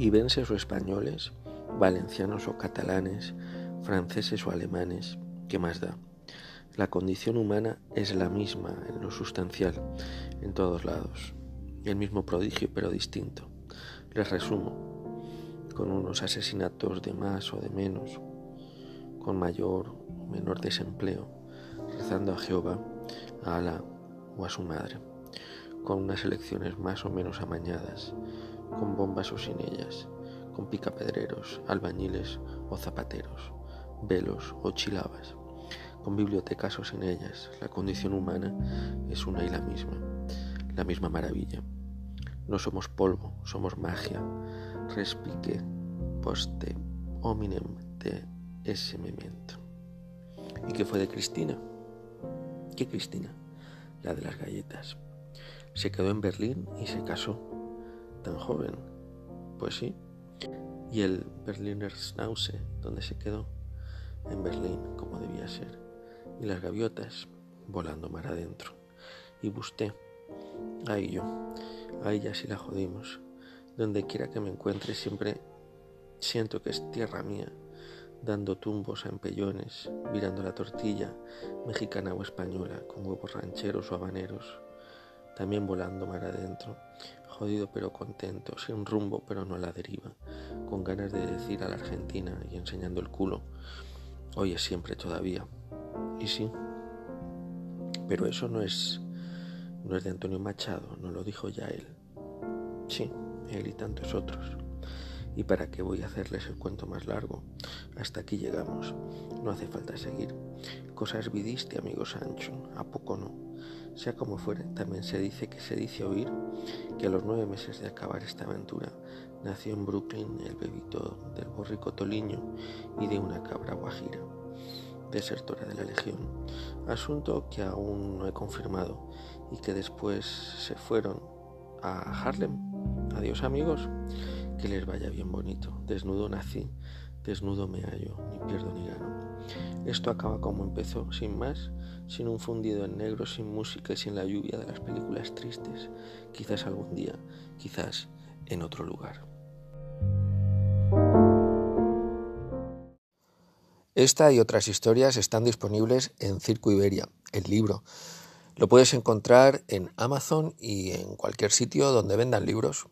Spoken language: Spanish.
ibenses o españoles, valencianos o catalanes, franceses o alemanes, ¿qué más da? La condición humana es la misma en lo sustancial, en todos lados. El mismo prodigio pero distinto. Les resumo, con unos asesinatos de más o de menos, con mayor o menor desempleo, rezando a Jehová, a Alá o a su madre, con unas elecciones más o menos amañadas, con bombas o sin ellas, con picapedreros, albañiles o zapateros, velos o chilabas con bibliotecas o sin ellas, la condición humana es una y la misma, la misma maravilla. No somos polvo, somos magia, respique, poste, hominem de ese memento. ¿Y qué fue de Cristina? ¿Qué Cristina? La de las galletas. Se quedó en Berlín y se casó. Tan joven. Pues sí. ¿Y el Berliner Schnauze, dónde se quedó? En Berlín, como debía ser y las gaviotas volando mar adentro. Y busté, ahí yo, a ella sí la jodimos. Donde quiera que me encuentre siempre siento que es tierra mía, dando tumbos a empellones, virando la tortilla, mexicana o española, con huevos rancheros o habaneros, también volando mar adentro, jodido pero contento, sin rumbo pero no a la deriva, con ganas de decir a la Argentina y enseñando el culo, hoy es siempre todavía. Y sí, pero eso no es, no es de Antonio Machado, no lo dijo ya él. Sí, él y tantos otros. ¿Y para qué voy a hacerles el cuento más largo? Hasta aquí llegamos. No hace falta seguir. Cosas vidiste, amigo Sancho, ¿a poco no? Sea como fuere, también se dice que se dice oír que a los nueve meses de acabar esta aventura nació en Brooklyn el bebito del borrico Toliño y de una cabra guajira desertora de la Legión, asunto que aún no he confirmado y que después se fueron a Harlem. Adiós amigos, que les vaya bien bonito. Desnudo nací, desnudo me hallo, ni pierdo ni gano. Esto acaba como empezó, sin más, sin un fundido en negro, sin música y sin la lluvia de las películas tristes. Quizás algún día, quizás en otro lugar. Esta y otras historias están disponibles en Circo Iberia, el libro. Lo puedes encontrar en Amazon y en cualquier sitio donde vendan libros.